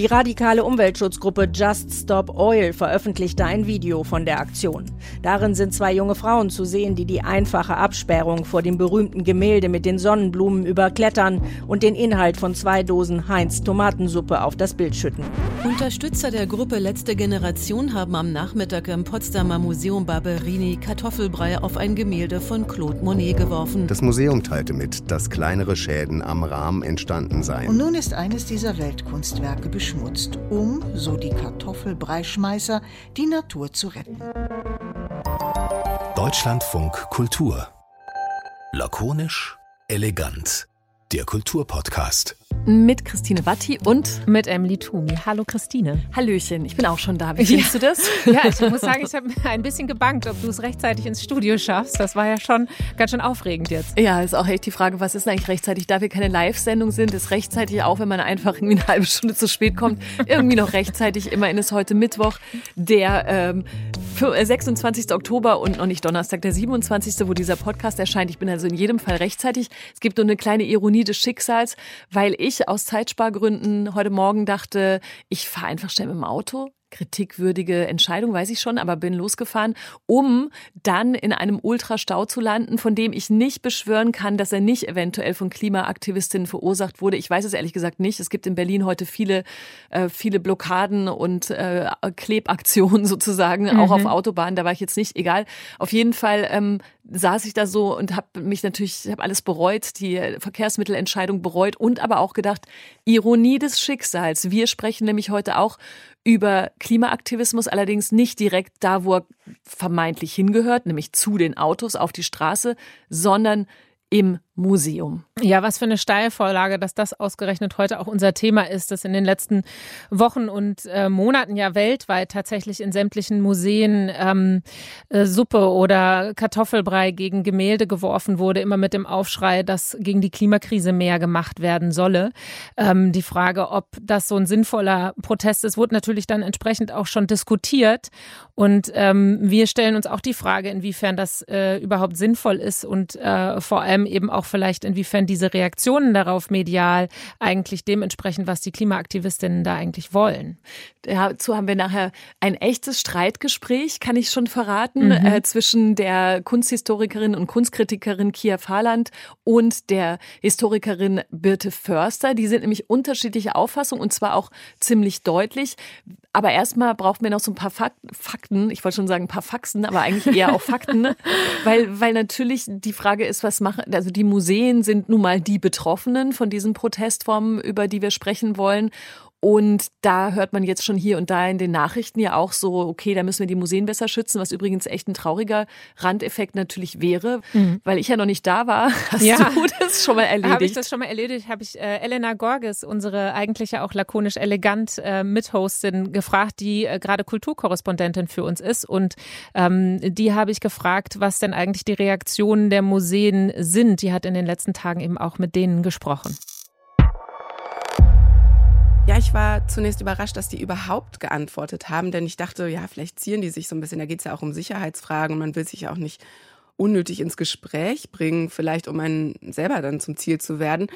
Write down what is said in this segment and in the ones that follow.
Die radikale Umweltschutzgruppe Just Stop Oil veröffentlichte ein Video von der Aktion. Darin sind zwei junge Frauen zu sehen, die die einfache Absperrung vor dem berühmten Gemälde mit den Sonnenblumen überklettern und den Inhalt von zwei Dosen Heinz Tomatensuppe auf das Bild schütten. Unterstützer der Gruppe Letzte Generation haben am Nachmittag im Potsdamer Museum Barberini Kartoffelbrei auf ein Gemälde von Claude Monet geworfen. Das Museum teilte mit, dass kleinere Schäden am Rahmen entstanden seien. Und nun ist eines dieser Weltkunstwerke beschmutzt, um, so die Kartoffelbreischmeißer, die Natur zu retten. Deutschlandfunk Kultur. Lakonisch, elegant. Der Kulturpodcast. Mit Christine Watti und mit Emily Tumi. Hallo Christine. Hallöchen, ich bin auch schon da. Wie findest ja. du das? Ja, ich muss sagen, ich habe ein bisschen gebankt, ob du es rechtzeitig ins Studio schaffst. Das war ja schon ganz schön aufregend jetzt. Ja, ist auch echt die Frage, was ist eigentlich rechtzeitig? Da wir keine Live-Sendung sind, ist rechtzeitig auch, wenn man einfach irgendwie eine halbe Stunde zu spät kommt, irgendwie noch rechtzeitig. Immerhin ist heute Mittwoch, der ähm, 26. Oktober und noch nicht Donnerstag, der 27., wo dieser Podcast erscheint. Ich bin also in jedem Fall rechtzeitig. Es gibt nur eine kleine Ironie des Schicksals, weil ich ich aus Zeitspargründen heute Morgen dachte, ich fahre einfach schnell mit dem Auto kritikwürdige Entscheidung, weiß ich schon, aber bin losgefahren, um dann in einem Ultrastau zu landen, von dem ich nicht beschwören kann, dass er nicht eventuell von Klimaaktivistinnen verursacht wurde. Ich weiß es ehrlich gesagt nicht. Es gibt in Berlin heute viele, äh, viele Blockaden und äh, Klebaktionen sozusagen, mhm. auch auf Autobahnen. Da war ich jetzt nicht, egal. Auf jeden Fall ähm, saß ich da so und habe mich natürlich, habe alles bereut, die Verkehrsmittelentscheidung bereut und aber auch gedacht, Ironie des Schicksals. Wir sprechen nämlich heute auch über Klimaaktivismus, allerdings nicht direkt da, wo er vermeintlich hingehört, nämlich zu den Autos auf die Straße, sondern im Museum. Ja, was für eine Steilvorlage, dass das ausgerechnet heute auch unser Thema ist, dass in den letzten Wochen und äh, Monaten ja weltweit tatsächlich in sämtlichen Museen ähm, äh, Suppe oder Kartoffelbrei gegen Gemälde geworfen wurde, immer mit dem Aufschrei, dass gegen die Klimakrise mehr gemacht werden solle. Ähm, die Frage, ob das so ein sinnvoller Protest ist, wurde natürlich dann entsprechend auch schon diskutiert. Und ähm, wir stellen uns auch die Frage, inwiefern das äh, überhaupt sinnvoll ist und äh, vor allem eben auch vielleicht, inwiefern diese Reaktionen darauf medial eigentlich dementsprechend, was die Klimaaktivistinnen da eigentlich wollen. Dazu haben wir nachher ein echtes Streitgespräch, kann ich schon verraten, mhm. äh, zwischen der Kunsthistorikerin und Kunstkritikerin Kia Fahrland und der Historikerin Birte Förster. Die sind nämlich unterschiedliche Auffassungen und zwar auch ziemlich deutlich. Aber erstmal braucht man noch so ein paar Fakten. Ich wollte schon sagen ein paar Faxen, aber eigentlich eher auch Fakten, weil, weil natürlich die Frage ist, was machen, also die Museen sind nun mal die Betroffenen von diesen Protestformen, über die wir sprechen wollen. Und da hört man jetzt schon hier und da in den Nachrichten ja auch so, okay, da müssen wir die Museen besser schützen, was übrigens echt ein trauriger Randeffekt natürlich wäre, mhm. weil ich ja noch nicht da war. Hast ja. du das schon mal erledigt? Habe ich das schon mal erledigt? Habe ich äh, Elena Gorges, unsere eigentlich ja auch lakonisch elegant äh, Mithostin, gefragt, die äh, gerade Kulturkorrespondentin für uns ist. Und ähm, die habe ich gefragt, was denn eigentlich die Reaktionen der Museen sind. Die hat in den letzten Tagen eben auch mit denen gesprochen. Ja, ich war zunächst überrascht, dass die überhaupt geantwortet haben, denn ich dachte, ja, vielleicht zieren die sich so ein bisschen. Da geht es ja auch um Sicherheitsfragen und man will sich auch nicht unnötig ins Gespräch bringen, vielleicht um einen selber dann zum Ziel zu werden.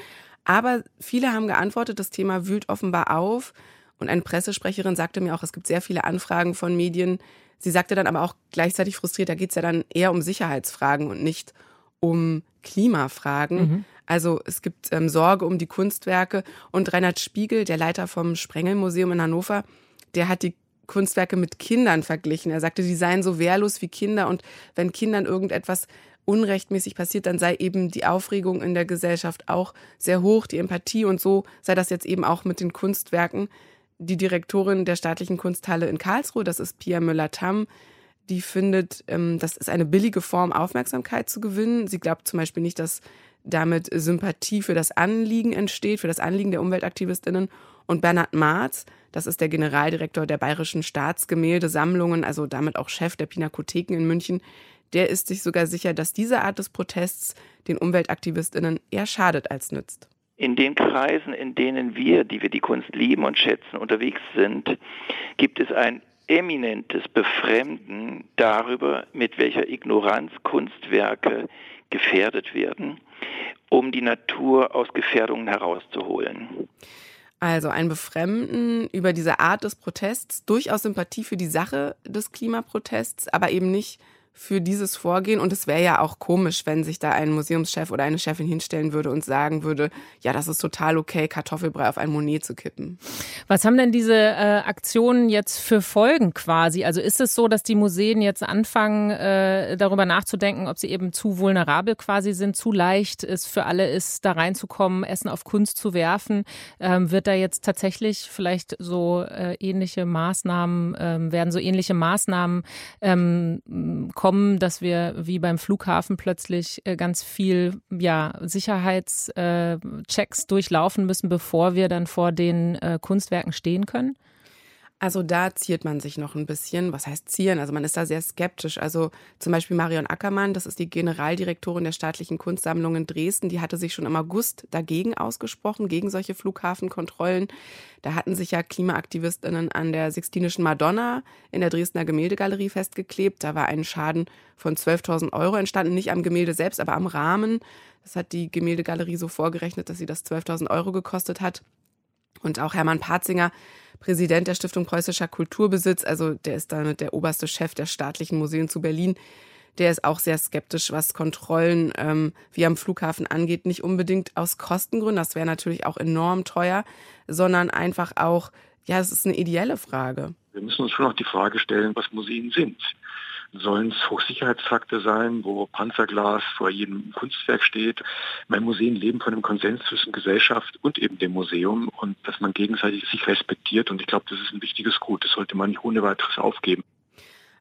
Aber viele haben geantwortet, das Thema wühlt offenbar auf. Und eine Pressesprecherin sagte mir auch, es gibt sehr viele Anfragen von Medien. Sie sagte dann aber auch gleichzeitig frustriert, da geht es ja dann eher um Sicherheitsfragen und nicht um Klimafragen. Mhm. Also es gibt ähm, Sorge um die Kunstwerke. Und Reinhard Spiegel, der Leiter vom Sprengelmuseum in Hannover, der hat die Kunstwerke mit Kindern verglichen. Er sagte, die seien so wehrlos wie Kinder und wenn Kindern irgendetwas unrechtmäßig passiert, dann sei eben die Aufregung in der Gesellschaft auch sehr hoch, die Empathie und so sei das jetzt eben auch mit den Kunstwerken. Die Direktorin der staatlichen Kunsthalle in Karlsruhe, das ist Pia Müller-Tamm, die findet, ähm, das ist eine billige Form, Aufmerksamkeit zu gewinnen. Sie glaubt zum Beispiel nicht, dass damit Sympathie für das Anliegen entsteht, für das Anliegen der Umweltaktivistinnen. Und Bernhard Marz, das ist der Generaldirektor der Bayerischen Staatsgemäldesammlungen, also damit auch Chef der Pinakotheken in München, der ist sich sogar sicher, dass diese Art des Protests den Umweltaktivistinnen eher schadet als nützt. In den Kreisen, in denen wir, die wir die Kunst lieben und schätzen, unterwegs sind, gibt es ein eminentes Befremden darüber, mit welcher Ignoranz Kunstwerke gefährdet werden, um die Natur aus Gefährdungen herauszuholen. Also ein Befremden über diese Art des Protests, durchaus Sympathie für die Sache des Klimaprotests, aber eben nicht für dieses Vorgehen. Und es wäre ja auch komisch, wenn sich da ein Museumschef oder eine Chefin hinstellen würde und sagen würde, ja, das ist total okay, Kartoffelbrei auf ein Monet zu kippen. Was haben denn diese äh, Aktionen jetzt für Folgen quasi? Also ist es so, dass die Museen jetzt anfangen, äh, darüber nachzudenken, ob sie eben zu vulnerabel quasi sind, zu leicht es für alle ist, da reinzukommen, Essen auf Kunst zu werfen? Ähm, wird da jetzt tatsächlich vielleicht so äh, ähnliche Maßnahmen, ähm, werden so ähnliche Maßnahmen ähm, kommen, dass wir wie beim Flughafen plötzlich äh, ganz viel ja, Sicherheitschecks äh, durchlaufen müssen, bevor wir dann vor den äh, Kunstwerken stehen können? Also da ziert man sich noch ein bisschen. Was heißt zieren? Also man ist da sehr skeptisch. Also zum Beispiel Marion Ackermann, das ist die Generaldirektorin der staatlichen Kunstsammlung in Dresden, die hatte sich schon im August dagegen ausgesprochen, gegen solche Flughafenkontrollen. Da hatten sich ja KlimaaktivistInnen an der Sixtinischen Madonna in der Dresdner Gemäldegalerie festgeklebt. Da war ein Schaden von 12.000 Euro entstanden, nicht am Gemälde selbst, aber am Rahmen. Das hat die Gemäldegalerie so vorgerechnet, dass sie das 12.000 Euro gekostet hat. Und auch Hermann Patzinger, Präsident der Stiftung Preußischer Kulturbesitz, also der ist damit der oberste Chef der staatlichen Museen zu Berlin, der ist auch sehr skeptisch, was Kontrollen ähm, wie am Flughafen angeht. Nicht unbedingt aus Kostengründen, das wäre natürlich auch enorm teuer, sondern einfach auch, ja, es ist eine ideelle Frage. Wir müssen uns schon noch die Frage stellen, was Museen sind. Sollen es Hochsicherheitstrakte sein, wo Panzerglas vor jedem Kunstwerk steht? Mein Museen leben von einem Konsens zwischen Gesellschaft und eben dem Museum und dass man gegenseitig sich respektiert. Und ich glaube, das ist ein wichtiges Gut. Das sollte man nicht ohne weiteres aufgeben.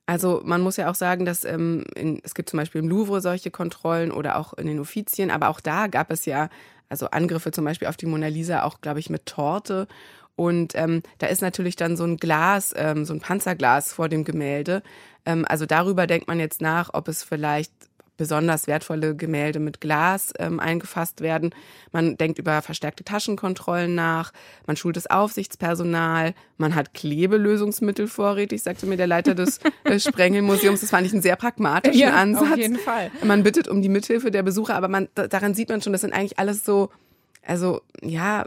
Also man muss ja auch sagen, dass ähm, in, es gibt zum Beispiel im Louvre solche Kontrollen oder auch in den Offizien, aber auch da gab es ja also Angriffe zum Beispiel auf die Mona Lisa auch, glaube ich, mit Torte. Und ähm, da ist natürlich dann so ein Glas, ähm, so ein Panzerglas vor dem Gemälde. Ähm, also darüber denkt man jetzt nach, ob es vielleicht besonders wertvolle Gemälde mit Glas ähm, eingefasst werden. Man denkt über verstärkte Taschenkontrollen nach, man schult das Aufsichtspersonal, man hat Klebelösungsmittel vorrätig, sagte mir der Leiter des äh, Sprengelmuseums. Das fand ich einen sehr pragmatischen ja, Ansatz. Auf jeden Fall. Man bittet um die Mithilfe der Besucher, aber man, daran sieht man schon, das sind eigentlich alles so, also ja,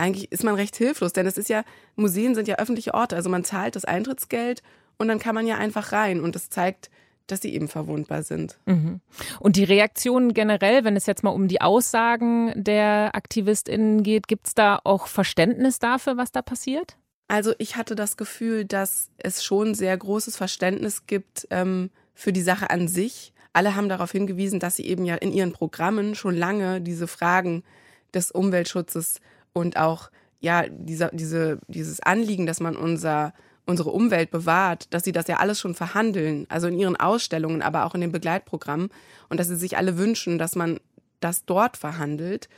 eigentlich ist man recht hilflos, denn es ist ja, Museen sind ja öffentliche Orte, also man zahlt das Eintrittsgeld und dann kann man ja einfach rein und das zeigt, dass sie eben verwundbar sind. Mhm. Und die Reaktionen generell, wenn es jetzt mal um die Aussagen der AktivistInnen geht, gibt es da auch Verständnis dafür, was da passiert? Also ich hatte das Gefühl, dass es schon sehr großes Verständnis gibt ähm, für die Sache an sich. Alle haben darauf hingewiesen, dass sie eben ja in ihren Programmen schon lange diese Fragen des Umweltschutzes und auch ja dieser, diese, dieses Anliegen, dass man unser unsere Umwelt bewahrt, dass sie das ja alles schon verhandeln, also in ihren Ausstellungen, aber auch in den Begleitprogrammen und dass sie sich alle wünschen, dass man das dort verhandelt.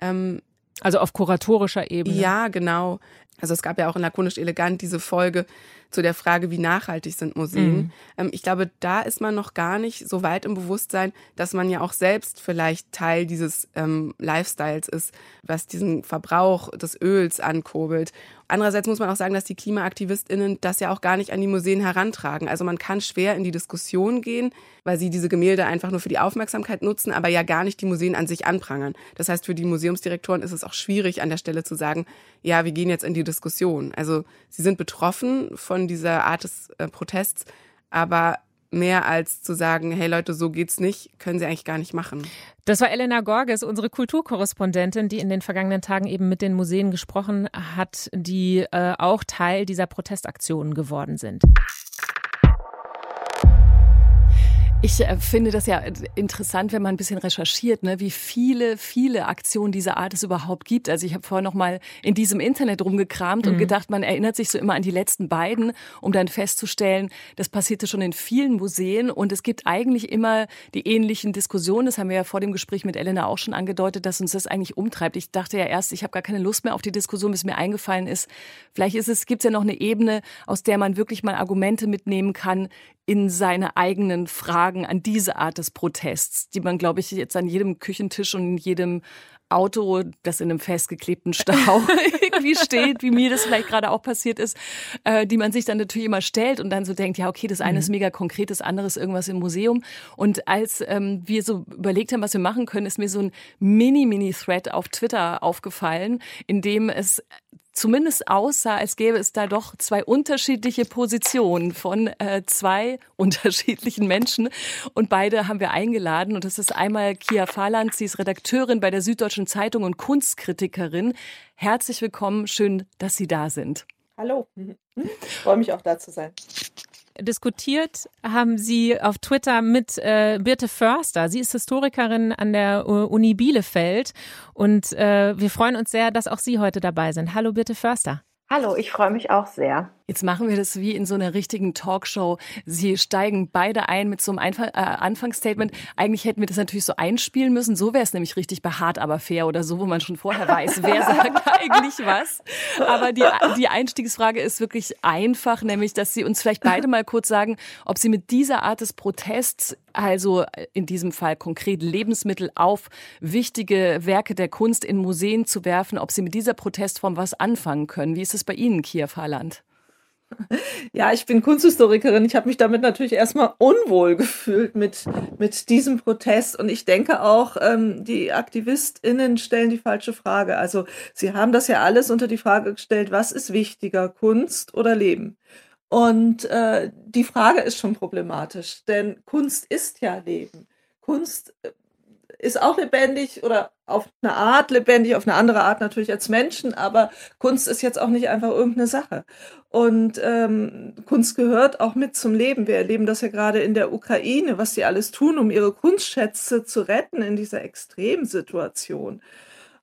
Ähm, also auf kuratorischer Ebene. Ja, genau. Also es gab ja auch in Lakonisch Elegant diese Folge zu der Frage, wie nachhaltig sind Museen. Mhm. Ähm, ich glaube, da ist man noch gar nicht so weit im Bewusstsein, dass man ja auch selbst vielleicht Teil dieses ähm, Lifestyles ist, was diesen Verbrauch des Öls ankurbelt. Andererseits muss man auch sagen, dass die KlimaaktivistInnen das ja auch gar nicht an die Museen herantragen. Also man kann schwer in die Diskussion gehen, weil sie diese Gemälde einfach nur für die Aufmerksamkeit nutzen, aber ja gar nicht die Museen an sich anprangern. Das heißt, für die Museumsdirektoren ist es auch schwierig, an der Stelle zu sagen, ja, wir gehen jetzt in die Diskussion. Also sie sind betroffen von dieser Art des äh, Protests, aber mehr als zu sagen, hey Leute, so geht's nicht, können sie eigentlich gar nicht machen. Das war Elena Gorges, unsere Kulturkorrespondentin, die in den vergangenen Tagen eben mit den Museen gesprochen hat, die äh, auch Teil dieser Protestaktionen geworden sind. Ich äh, finde das ja interessant, wenn man ein bisschen recherchiert, ne, wie viele, viele Aktionen dieser Art es überhaupt gibt. Also ich habe vorher noch mal in diesem Internet rumgekramt mhm. und gedacht, man erinnert sich so immer an die letzten beiden, um dann festzustellen, das passierte schon in vielen Museen und es gibt eigentlich immer die ähnlichen Diskussionen. Das haben wir ja vor dem Gespräch mit Elena auch schon angedeutet, dass uns das eigentlich umtreibt. Ich dachte ja erst, ich habe gar keine Lust mehr auf die Diskussion, bis mir eingefallen ist. Vielleicht ist es, gibt es ja noch eine Ebene, aus der man wirklich mal Argumente mitnehmen kann in seine eigenen Fragen sagen an diese Art des Protests, die man, glaube ich, jetzt an jedem Küchentisch und in jedem Auto, das in einem festgeklebten Stau irgendwie steht, wie mir das vielleicht gerade auch passiert ist, äh, die man sich dann natürlich immer stellt und dann so denkt, ja, okay, das eine mhm. ist mega konkret, das andere ist irgendwas im Museum. Und als ähm, wir so überlegt haben, was wir machen können, ist mir so ein Mini-Mini-Thread auf Twitter aufgefallen, in dem es zumindest aussah, als gäbe es da doch zwei unterschiedliche Positionen von äh, zwei unterschiedlichen Menschen. Und beide haben wir eingeladen. Und das ist einmal Kia Fahland, sie ist Redakteurin bei der Süddeutschen Zeitung und Kunstkritikerin. Herzlich willkommen, schön, dass Sie da sind. Hallo, ich freue mich auch da zu sein diskutiert haben Sie auf Twitter mit äh, Birte Förster. Sie ist Historikerin an der Uni Bielefeld und äh, wir freuen uns sehr, dass auch Sie heute dabei sind. Hallo Birte Förster. Hallo, ich freue mich auch sehr. Jetzt machen wir das wie in so einer richtigen Talkshow. Sie steigen beide ein mit so einem Einf äh, Anfangsstatement. Eigentlich hätten wir das natürlich so einspielen müssen. So wäre es nämlich richtig behaart, aber fair oder so, wo man schon vorher weiß, wer sagt eigentlich was. Aber die, die Einstiegsfrage ist wirklich einfach, nämlich, dass Sie uns vielleicht beide mal kurz sagen, ob Sie mit dieser Art des Protests, also in diesem Fall konkret Lebensmittel auf wichtige Werke der Kunst in Museen zu werfen, ob Sie mit dieser Protestform was anfangen können. Wie ist es bei Ihnen, Kiew Harland? Ja, ich bin Kunsthistorikerin. Ich habe mich damit natürlich erstmal unwohl gefühlt mit, mit diesem Protest. Und ich denke auch, ähm, die AktivistInnen stellen die falsche Frage. Also sie haben das ja alles unter die Frage gestellt, was ist wichtiger, Kunst oder Leben? Und äh, die Frage ist schon problematisch, denn Kunst ist ja Leben. Kunst äh, ist auch lebendig oder auf eine Art lebendig, auf eine andere Art natürlich als Menschen, aber Kunst ist jetzt auch nicht einfach irgendeine Sache. Und ähm, Kunst gehört auch mit zum Leben. Wir erleben das ja gerade in der Ukraine, was sie alles tun, um ihre Kunstschätze zu retten in dieser Extremsituation.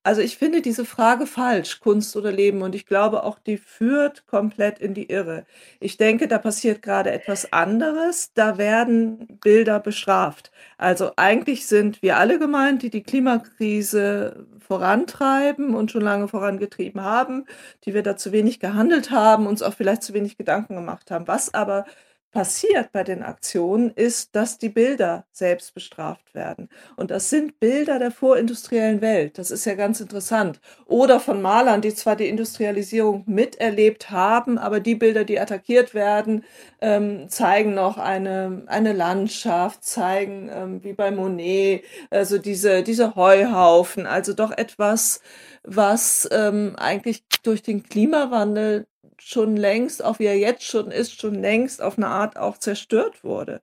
Also ich finde diese Frage falsch, Kunst oder Leben. Und ich glaube auch, die führt komplett in die Irre. Ich denke, da passiert gerade etwas anderes. Da werden Bilder bestraft. Also eigentlich sind wir alle gemeint, die die Klimakrise vorantreiben und schon lange vorangetrieben haben, die wir da zu wenig gehandelt haben, uns auch vielleicht zu wenig Gedanken gemacht haben. Was aber passiert bei den Aktionen, ist, dass die Bilder selbst bestraft werden. Und das sind Bilder der vorindustriellen Welt. Das ist ja ganz interessant. Oder von Malern, die zwar die Industrialisierung miterlebt haben, aber die Bilder, die attackiert werden, ähm, zeigen noch eine, eine Landschaft, zeigen ähm, wie bei Monet, also diese, diese Heuhaufen, also doch etwas, was ähm, eigentlich durch den Klimawandel schon längst, auch wie er jetzt schon ist, schon längst auf eine Art auch zerstört wurde.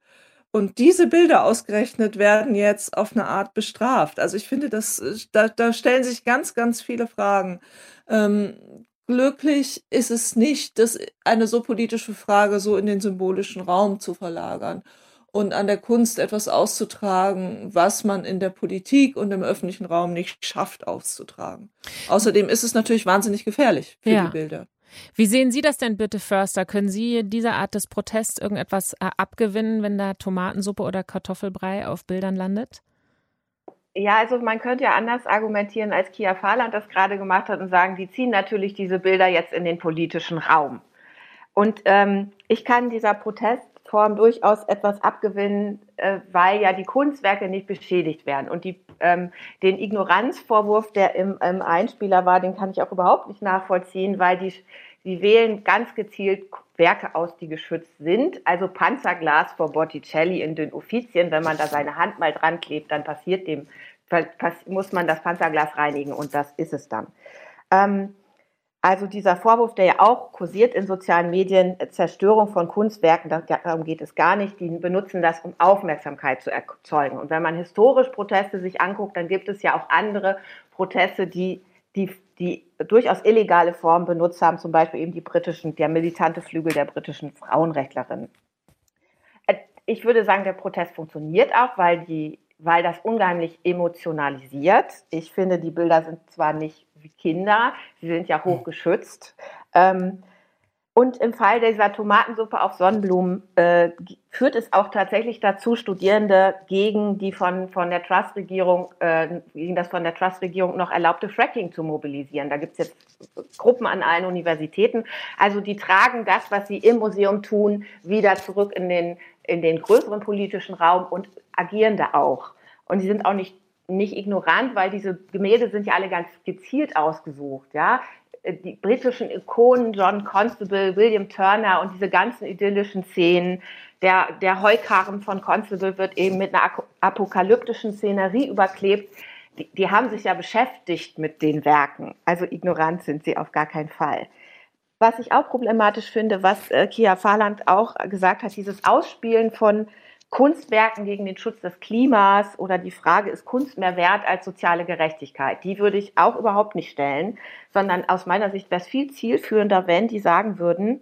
Und diese Bilder ausgerechnet werden jetzt auf eine Art bestraft. Also ich finde, das, da, da stellen sich ganz, ganz viele Fragen. Ähm, glücklich ist es nicht, das eine so politische Frage so in den symbolischen Raum zu verlagern und an der Kunst etwas auszutragen, was man in der Politik und im öffentlichen Raum nicht schafft auszutragen. Außerdem ist es natürlich wahnsinnig gefährlich für ja. die Bilder. Wie sehen Sie das denn bitte, Förster? Können Sie dieser Art des Protests irgendetwas äh, abgewinnen, wenn da Tomatensuppe oder Kartoffelbrei auf Bildern landet? Ja, also man könnte ja anders argumentieren, als Kia Fahrland das gerade gemacht hat und sagen, die ziehen natürlich diese Bilder jetzt in den politischen Raum. Und ähm, ich kann dieser Protestform durchaus etwas abgewinnen, äh, weil ja die Kunstwerke nicht beschädigt werden. Und die, ähm, den Ignoranzvorwurf, der im, im Einspieler war, den kann ich auch überhaupt nicht nachvollziehen, weil die Sie wählen ganz gezielt Werke aus, die geschützt sind. Also Panzerglas vor Botticelli in den Uffizien. Wenn man da seine Hand mal dran klebt, dann passiert dem, muss man das Panzerglas reinigen und das ist es dann. Ähm, also dieser Vorwurf, der ja auch kursiert in sozialen Medien, Zerstörung von Kunstwerken, darum geht es gar nicht. Die benutzen das, um Aufmerksamkeit zu erzeugen. Und wenn man historisch Proteste sich anguckt, dann gibt es ja auch andere Proteste, die die, die durchaus illegale Formen benutzt haben, zum Beispiel eben die britischen, der militante Flügel der britischen Frauenrechtlerinnen. Äh, ich würde sagen, der Protest funktioniert auch, weil, die, weil das ungeheimlich emotionalisiert. Ich finde, die Bilder sind zwar nicht wie Kinder, sie sind ja hochgeschützt. Ähm, und im Fall dieser Tomatensuppe auf Sonnenblumen äh, führt es auch tatsächlich dazu, Studierende gegen die von, von der Trust-Regierung, äh, gegen das von der Trust-Regierung noch erlaubte Fracking zu mobilisieren. Da gibt es jetzt Gruppen an allen Universitäten. Also die tragen das, was sie im Museum tun, wieder zurück in den in den größeren politischen Raum und agieren da auch. Und sie sind auch nicht, nicht ignorant, weil diese Gemälde sind ja alle ganz gezielt ausgesucht. Ja? Die britischen Ikonen, John Constable, William Turner und diese ganzen idyllischen Szenen. Der, der Heukarren von Constable wird eben mit einer apokalyptischen Szenerie überklebt. Die, die haben sich ja beschäftigt mit den Werken. Also ignorant sind sie auf gar keinen Fall. Was ich auch problematisch finde, was äh, Kia Fahrland auch gesagt hat, dieses Ausspielen von Kunstwerken gegen den Schutz des Klimas oder die Frage, ist Kunst mehr wert als soziale Gerechtigkeit? Die würde ich auch überhaupt nicht stellen, sondern aus meiner Sicht wäre es viel zielführender, wenn die sagen würden,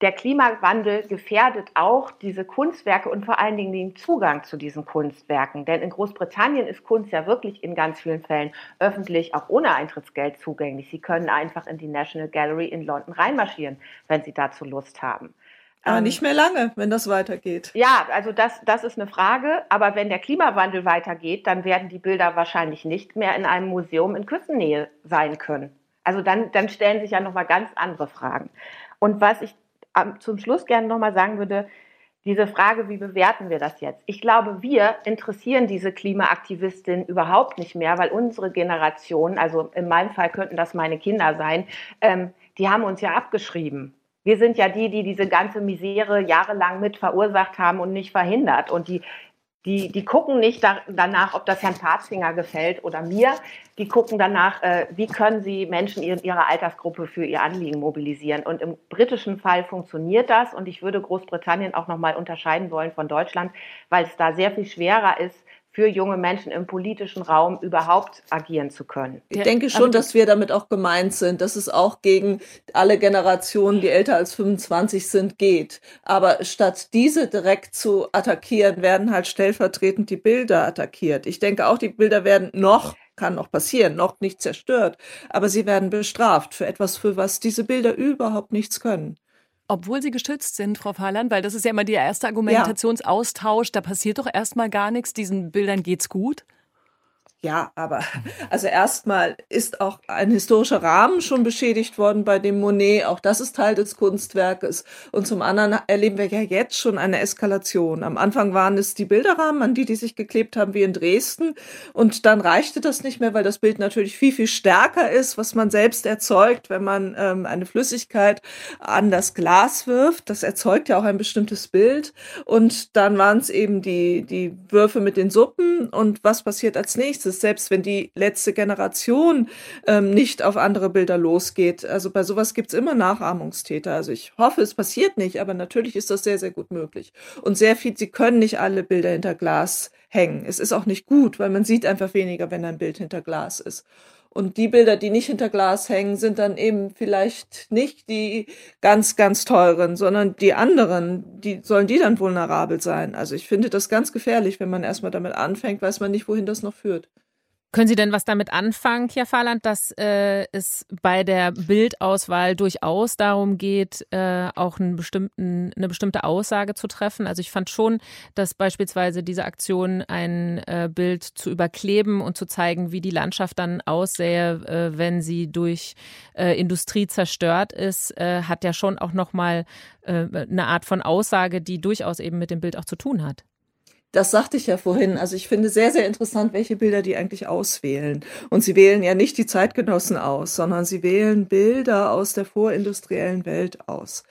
der Klimawandel gefährdet auch diese Kunstwerke und vor allen Dingen den Zugang zu diesen Kunstwerken. Denn in Großbritannien ist Kunst ja wirklich in ganz vielen Fällen öffentlich, auch ohne Eintrittsgeld zugänglich. Sie können einfach in die National Gallery in London reinmarschieren, wenn Sie dazu Lust haben. Aber ähm, nicht mehr lange, wenn das weitergeht. Ja, also das, das ist eine Frage. Aber wenn der Klimawandel weitergeht, dann werden die Bilder wahrscheinlich nicht mehr in einem Museum in Küstennähe sein können. Also dann, dann stellen sich ja nochmal ganz andere Fragen. Und was ich zum Schluss gerne nochmal sagen würde, diese Frage, wie bewerten wir das jetzt? Ich glaube, wir interessieren diese Klimaaktivistin überhaupt nicht mehr, weil unsere Generation, also in meinem Fall könnten das meine Kinder sein, ähm, die haben uns ja abgeschrieben. Wir sind ja die, die diese ganze Misere jahrelang mit verursacht haben und nicht verhindert. Und die die, die gucken nicht da, danach, ob das Herrn Parzfinger gefällt oder mir. Die gucken danach, äh, wie können sie Menschen in ihrer Altersgruppe für ihr Anliegen mobilisieren. Und im britischen Fall funktioniert das. Und ich würde Großbritannien auch nochmal unterscheiden wollen von Deutschland, weil es da sehr viel schwerer ist, für junge Menschen im politischen Raum überhaupt agieren zu können. Ich denke schon, dass wir damit auch gemeint sind, dass es auch gegen alle Generationen, die älter als 25 sind, geht. Aber statt diese direkt zu attackieren, werden halt stellvertretend die Bilder attackiert. Ich denke auch, die Bilder werden noch kann noch passieren, noch nicht zerstört, aber sie werden bestraft für etwas, für was diese Bilder überhaupt nichts können. Obwohl sie geschützt sind, Frau Fahland, weil das ist ja immer der erste Argumentationsaustausch, ja. da passiert doch erstmal gar nichts, diesen Bildern geht's gut. Ja, aber also erstmal ist auch ein historischer Rahmen schon beschädigt worden bei dem Monet. Auch das ist Teil des Kunstwerkes. Und zum anderen erleben wir ja jetzt schon eine Eskalation. Am Anfang waren es die Bilderrahmen, an die die sich geklebt haben, wie in Dresden. Und dann reichte das nicht mehr, weil das Bild natürlich viel, viel stärker ist, was man selbst erzeugt, wenn man ähm, eine Flüssigkeit an das Glas wirft. Das erzeugt ja auch ein bestimmtes Bild. Und dann waren es eben die, die Würfe mit den Suppen. Und was passiert als nächstes? Ist, selbst wenn die letzte Generation ähm, nicht auf andere Bilder losgeht. Also bei sowas gibt es immer Nachahmungstäter. Also ich hoffe, es passiert nicht, aber natürlich ist das sehr, sehr gut möglich. Und sehr viel, sie können nicht alle Bilder hinter Glas hängen. Es ist auch nicht gut, weil man sieht einfach weniger, wenn ein Bild hinter Glas ist. Und die Bilder, die nicht hinter Glas hängen, sind dann eben vielleicht nicht die ganz, ganz teuren, sondern die anderen, die sollen die dann vulnerabel sein. Also ich finde das ganz gefährlich, wenn man erstmal damit anfängt, weiß man nicht, wohin das noch führt. Können Sie denn was damit anfangen, Kia Fahrland, dass äh, es bei der Bildauswahl durchaus darum geht, äh, auch einen bestimmten, eine bestimmte Aussage zu treffen? Also ich fand schon, dass beispielsweise diese Aktion, ein äh, Bild zu überkleben und zu zeigen, wie die Landschaft dann aussähe, äh, wenn sie durch äh, Industrie zerstört ist, äh, hat ja schon auch nochmal äh, eine Art von Aussage, die durchaus eben mit dem Bild auch zu tun hat. Das sagte ich ja vorhin. Also ich finde sehr, sehr interessant, welche Bilder die eigentlich auswählen. Und sie wählen ja nicht die Zeitgenossen aus, sondern sie wählen Bilder aus der vorindustriellen Welt aus.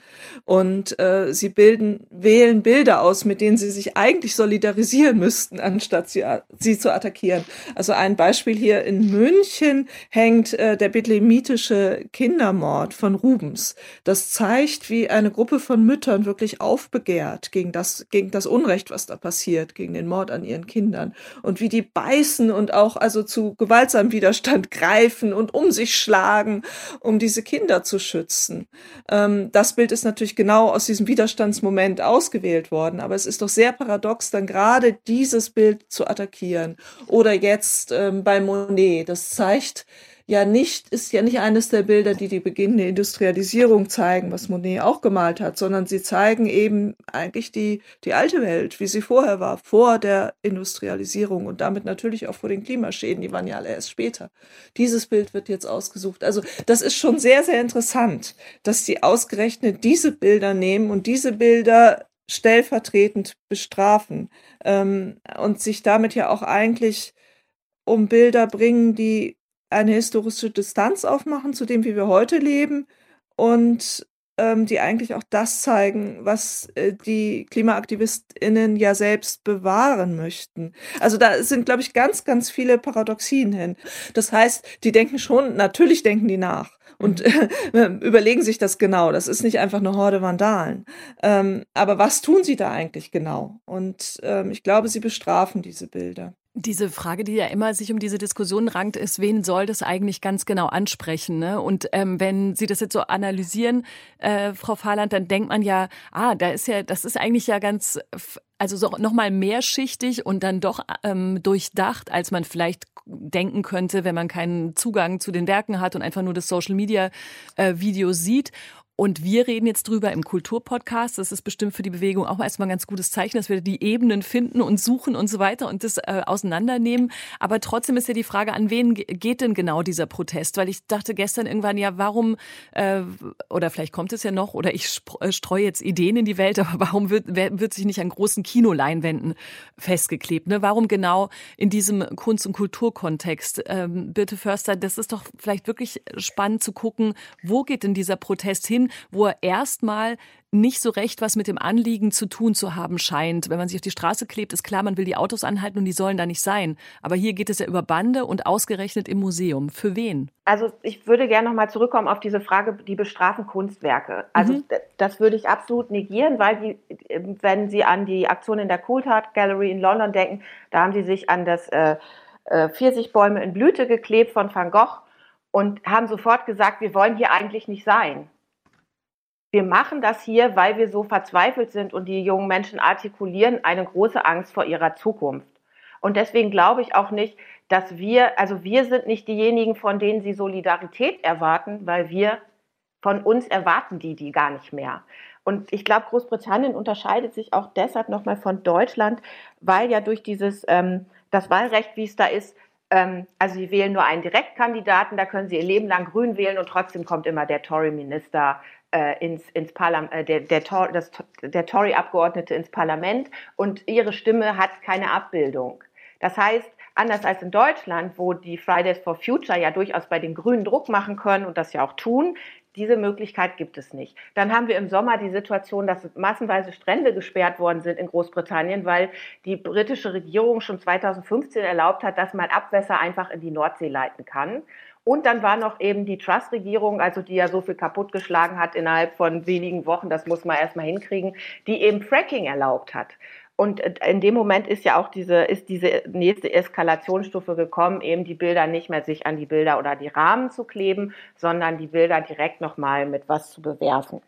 Und äh, sie bilden, wählen Bilder aus, mit denen sie sich eigentlich solidarisieren müssten, anstatt sie, sie zu attackieren. Also ein Beispiel hier in München hängt äh, der bethlehemitische Kindermord von Rubens. Das zeigt, wie eine Gruppe von Müttern wirklich aufbegehrt gegen das, gegen das Unrecht, was da passiert wird gegen den Mord an ihren Kindern und wie die beißen und auch also zu gewaltsamem Widerstand greifen und um sich schlagen, um diese Kinder zu schützen. Ähm, das Bild ist natürlich genau aus diesem Widerstandsmoment ausgewählt worden, aber es ist doch sehr paradox, dann gerade dieses Bild zu attackieren. Oder jetzt ähm, bei Monet, das zeigt, ja nicht, ist ja nicht eines der Bilder, die die beginnende Industrialisierung zeigen, was Monet auch gemalt hat, sondern sie zeigen eben eigentlich die, die alte Welt, wie sie vorher war, vor der Industrialisierung und damit natürlich auch vor den Klimaschäden, die waren ja alle erst später. Dieses Bild wird jetzt ausgesucht. Also das ist schon sehr, sehr interessant, dass sie ausgerechnet diese Bilder nehmen und diese Bilder stellvertretend bestrafen ähm, und sich damit ja auch eigentlich um Bilder bringen, die eine historische Distanz aufmachen zu dem, wie wir heute leben und ähm, die eigentlich auch das zeigen, was äh, die KlimaaktivistInnen ja selbst bewahren möchten. Also da sind, glaube ich, ganz, ganz viele Paradoxien hin. Das heißt, die denken schon, natürlich denken die nach und mhm. überlegen sich das genau. Das ist nicht einfach eine Horde Vandalen. Ähm, aber was tun sie da eigentlich genau? Und ähm, ich glaube, sie bestrafen diese Bilder. Diese Frage, die ja immer sich um diese Diskussion rankt, ist, wen soll das eigentlich ganz genau ansprechen? Ne? Und ähm, wenn Sie das jetzt so analysieren, äh, Frau Fahrland, dann denkt man ja, ah, da ist ja, das ist eigentlich ja ganz, also so nochmal mehrschichtig und dann doch ähm, durchdacht, als man vielleicht denken könnte, wenn man keinen Zugang zu den Werken hat und einfach nur das Social Media äh, Video sieht. Und wir reden jetzt drüber im Kulturpodcast. Das ist bestimmt für die Bewegung auch erstmal ein ganz gutes Zeichen, dass wir die Ebenen finden und suchen und so weiter und das äh, auseinandernehmen. Aber trotzdem ist ja die Frage, an wen geht denn genau dieser Protest? Weil ich dachte gestern irgendwann, ja, warum, äh, oder vielleicht kommt es ja noch, oder ich äh, streue jetzt Ideen in die Welt, aber warum wird, wird sich nicht an großen Kinoleinwänden festgeklebt? Ne? Warum genau in diesem Kunst- und Kulturkontext? Ähm, Birte Förster, das ist doch vielleicht wirklich spannend zu gucken, wo geht denn dieser Protest hin? Wo er erstmal nicht so recht was mit dem Anliegen zu tun zu haben scheint. Wenn man sich auf die Straße klebt, ist klar, man will die Autos anhalten und die sollen da nicht sein. Aber hier geht es ja über Bande und ausgerechnet im Museum. Für wen? Also ich würde gerne noch mal zurückkommen auf diese Frage, die bestrafen Kunstwerke. Also mhm. das würde ich absolut negieren, weil die, wenn Sie an die Aktion in der Coulthard Gallery in London denken, da haben Sie sich an das äh, äh, Pfirsichbäume in Blüte geklebt von Van Gogh und haben sofort gesagt, wir wollen hier eigentlich nicht sein wir machen das hier, weil wir so verzweifelt sind und die jungen Menschen artikulieren eine große Angst vor ihrer Zukunft. Und deswegen glaube ich auch nicht, dass wir, also wir sind nicht diejenigen, von denen sie Solidarität erwarten, weil wir von uns erwarten die die gar nicht mehr. Und ich glaube, Großbritannien unterscheidet sich auch deshalb nochmal von Deutschland, weil ja durch dieses ähm, das Wahlrecht, wie es da ist, ähm, also sie wählen nur einen Direktkandidaten, da können sie ihr Leben lang Grün wählen und trotzdem kommt immer der Tory-Minister ins, ins Parlament, äh, der, der, der Tory-Abgeordnete ins Parlament und ihre Stimme hat keine Abbildung. Das heißt, anders als in Deutschland, wo die Fridays for Future ja durchaus bei den Grünen Druck machen können und das ja auch tun, diese Möglichkeit gibt es nicht. Dann haben wir im Sommer die Situation, dass massenweise Strände gesperrt worden sind in Großbritannien, weil die britische Regierung schon 2015 erlaubt hat, dass man Abwässer einfach in die Nordsee leiten kann. Und dann war noch eben die Trust-Regierung, also die ja so viel kaputtgeschlagen hat innerhalb von wenigen Wochen, das muss man erstmal hinkriegen, die eben Fracking erlaubt hat. Und in dem Moment ist ja auch diese, ist diese nächste Eskalationsstufe gekommen, eben die Bilder nicht mehr sich an die Bilder oder die Rahmen zu kleben, sondern die Bilder direkt nochmal mit was zu bewerfen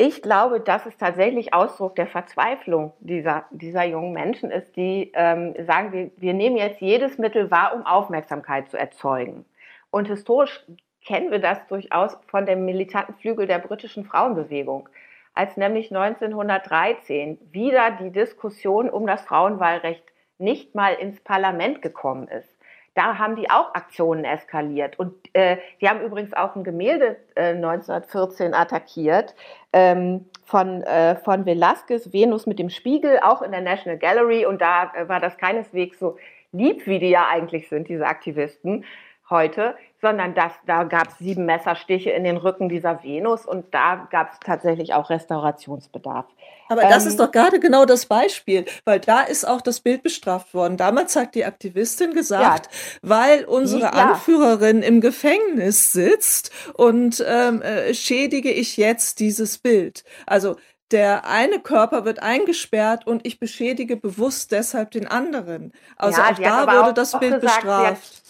ich glaube, dass es tatsächlich Ausdruck der Verzweiflung dieser, dieser jungen Menschen ist, die ähm, sagen, wir, wir nehmen jetzt jedes Mittel wahr, um Aufmerksamkeit zu erzeugen. Und historisch kennen wir das durchaus von dem militanten Flügel der britischen Frauenbewegung, als nämlich 1913 wieder die Diskussion um das Frauenwahlrecht nicht mal ins Parlament gekommen ist da haben die auch Aktionen eskaliert. Und äh, die haben übrigens auch ein Gemälde äh, 1914 attackiert ähm, von, äh, von Velasquez, Venus mit dem Spiegel, auch in der National Gallery. Und da äh, war das keineswegs so lieb, wie die ja eigentlich sind, diese Aktivisten heute, sondern das, da gab es sieben Messerstiche in den Rücken dieser Venus und da gab es tatsächlich auch Restaurationsbedarf. Aber das ist ähm, doch gerade genau das Beispiel, weil da ist auch das Bild bestraft worden. Damals hat die Aktivistin gesagt, ja. weil unsere ja. Anführerin im Gefängnis sitzt und ähm, äh, schädige ich jetzt dieses Bild. Also der eine Körper wird eingesperrt und ich beschädige bewusst deshalb den anderen. Also ja, auch da wurde das Bild gesagt, bestraft.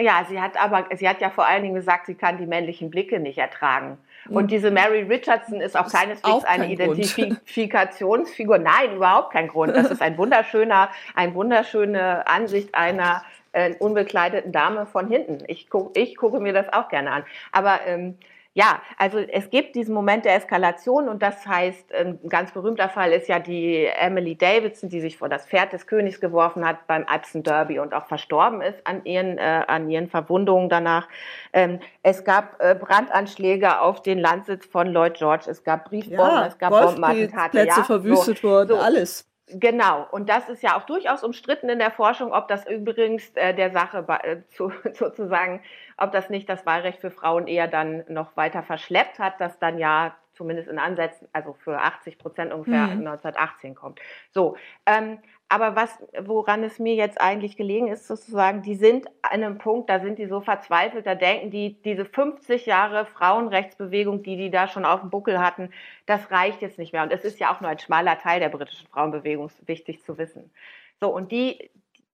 Ja, sie hat aber, sie hat ja vor allen Dingen gesagt, sie kann die männlichen Blicke nicht ertragen. Und hm. diese Mary Richardson ist auch keineswegs auch eine Identifikationsfigur. Nein, überhaupt kein Grund. Das ist ein wunderschöner, eine wunderschöne Ansicht einer äh, unbekleideten Dame von hinten. Ich, guck, ich gucke mir das auch gerne an. Aber ähm, Ja, also es gibt diesen Moment der Eskalation und das heißt, ein ganz berühmter Fall ist ja die Emily Davidson, die sich vor das Pferd des Königs geworfen hat beim Epsom Derby und auch verstorben ist an ihren, äh, an ihren Verwundungen danach. Ähm, es gab äh, Brandanschläge auf den Landsitz von Lloyd George, es gab Briefbomben, Ja, es gab Bombenattentate. Golfplätze Ja, verwüstet so, worden, so. alles. Genau, und das ist ja auch durchaus umstritten in der Forschung, ob das übrigens äh, der Sache bei- äh, zu, sozusagen, ob das nicht das Wahlrecht für Frauen eher dann noch weiter verschleppt hat, das dann ja zumindest in Ansätzen, also für 80 Prozent ungefähr Mhm. 1918 kommt. So, ähm, aber was, woran es mir jetzt eigentlich gelegen ist, sozusagen, die sind an einem Punkt, da sind die so verzweifelt, da denken die, diese 50 Jahre Frauenrechtsbewegung, die die da schon auf dem Buckel hatten, das reicht jetzt nicht mehr. Und es ist ja auch nur ein schmaler Teil der britischen Frauenbewegung, wichtig zu wissen. So, und die,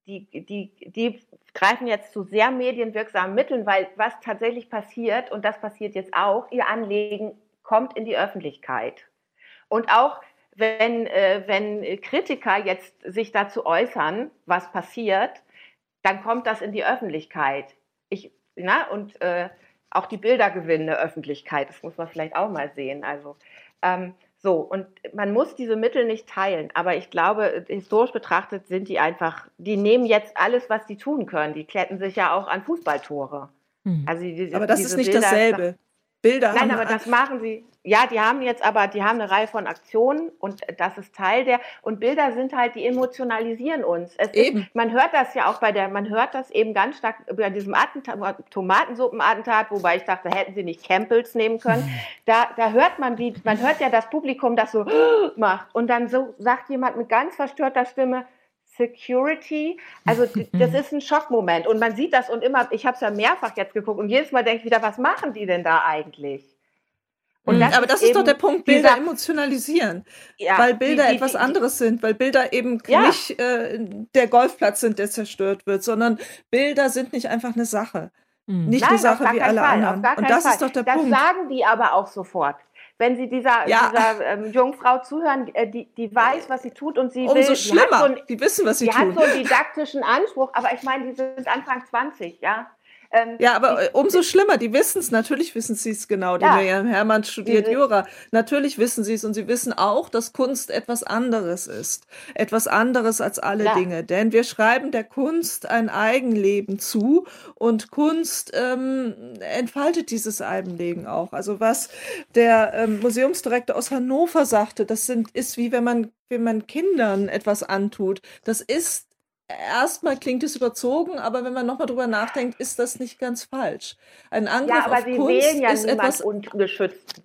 die, die, die greifen jetzt zu sehr medienwirksamen Mitteln, weil was tatsächlich passiert, und das passiert jetzt auch, ihr Anliegen kommt in die Öffentlichkeit. Und auch wenn, äh, wenn Kritiker jetzt sich dazu äußern, was passiert, dann kommt das in die Öffentlichkeit. Ich, na, und äh, auch die Bilder gewinnen eine Öffentlichkeit. Das muss man vielleicht auch mal sehen. Also ähm, so, und man muss diese Mittel nicht teilen, aber ich glaube, historisch betrachtet sind die einfach, die nehmen jetzt alles, was die tun können. Die kletten sich ja auch an Fußballtore. Also die, Aber das ist nicht Bilder- dasselbe. Bilder Nein, haben aber das machen sie. Ja, die haben jetzt aber, die haben eine Reihe von Aktionen und das ist Teil der. Und Bilder sind halt, die emotionalisieren uns. Es Eben. Ist, man hört das ja auch bei der, man hört das eben ganz stark bei diesem Attentat, Tomatensuppenattentat, wobei ich dachte, hätten sie nicht Campbells nehmen können. Da, da hört man, wie, man hört ja das Publikum, das so macht. Und dann so sagt jemand mit ganz verstörter Stimme, Security, also das ist ein Schockmoment und man sieht das und immer, ich habe es ja mehrfach jetzt geguckt und jedes Mal denke ich wieder, was machen die denn da eigentlich? Und Mhm. Aber das ist doch eben der Punkt, Bilder dieser- emotionalisieren. Ja, weil Bilder die- die- etwas die- anderes sind, weil Bilder eben Ja. nicht äh, der Golfplatz sind, der zerstört wird, sondern Bilder sind nicht einfach eine Sache. Nicht Nein, eine Sache wie alle Fall, anderen. Und das Fall. ist doch der das Punkt. sagen die aber auch sofort. Wenn sie dieser, Ja. dieser ähm, jungen Frau zuhören, äh, die, die weiß, was sie tut und sie will. Umso die hat schlimmer. So ein, Die wissen, was sie die tun. hat so einen didaktischen Anspruch, aber ich meine, die sind Anfang 20, ja. Ähm, Ja, aber äh, umso schlimmer, die wissen es, natürlich wissen sie es genau. Die Ja. Miriam Hermann studiert Diese- Jura. Natürlich wissen sie es und sie wissen auch, dass Kunst etwas anderes ist. Etwas anderes als alle Ja. Dinge. Denn wir schreiben der Kunst ein Eigenleben zu und Kunst ähm, entfaltet dieses Eigenleben auch. Also was der ähm, Museumsdirektor aus Hannover sagte, das sind, ist wie wenn man, wenn man Kindern etwas antut. Das ist Erstmal klingt es überzogen, aber wenn man nochmal drüber nachdenkt, ist das nicht ganz falsch. Ein Angriff ja, aber auf sie Kunst wählen ja ist etwas ungeschützt.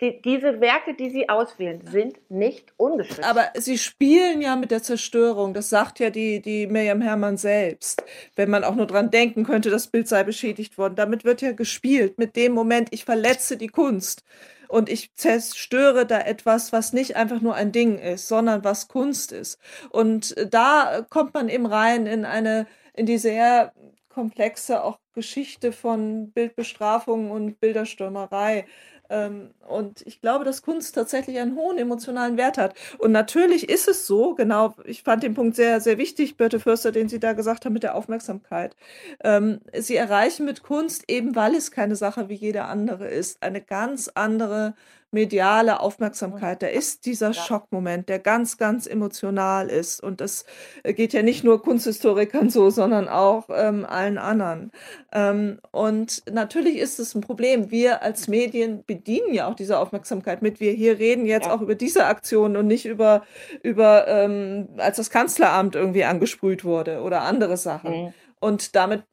Die, diese Werke, die sie auswählen, sind nicht ungeschützt. Aber sie spielen ja mit der Zerstörung. Das sagt ja die, die Miriam Hermann selbst. Wenn man auch nur dran denken könnte, das Bild sei beschädigt worden. Damit wird ja gespielt. Mit dem Moment, ich verletze die Kunst. Und ich zerstöre da etwas, was nicht einfach nur ein Ding ist, sondern was Kunst ist. Und äh, da kommt man eben rein in eine, in die sehr komplexe auch Geschichte von Bildbestrafung und Bilderstürmerei. Ähm, Und ich glaube, dass Kunst tatsächlich einen hohen emotionalen Wert hat. Und natürlich ist es so, genau, ich fand den Punkt sehr, sehr wichtig, Birte Fürster, den Sie da gesagt haben mit der Aufmerksamkeit. Ähm, Sie erreichen mit Kunst, eben weil es keine Sache wie jede andere ist, eine ganz andere mediale Aufmerksamkeit. Da ist dieser Schockmoment, der ganz, ganz emotional ist. Und das äh, geht ja nicht nur Kunsthistorikern so, sondern auch ähm, allen anderen. Ähm, und natürlich ist es ein Problem. Wir als Medien bedienen ja auch diese Aufmerksamkeit mit. Wir hier reden jetzt auch über diese Aktion und nicht über, über ähm, als das Kanzleramt irgendwie angesprüht wurde oder andere Sachen. Und damit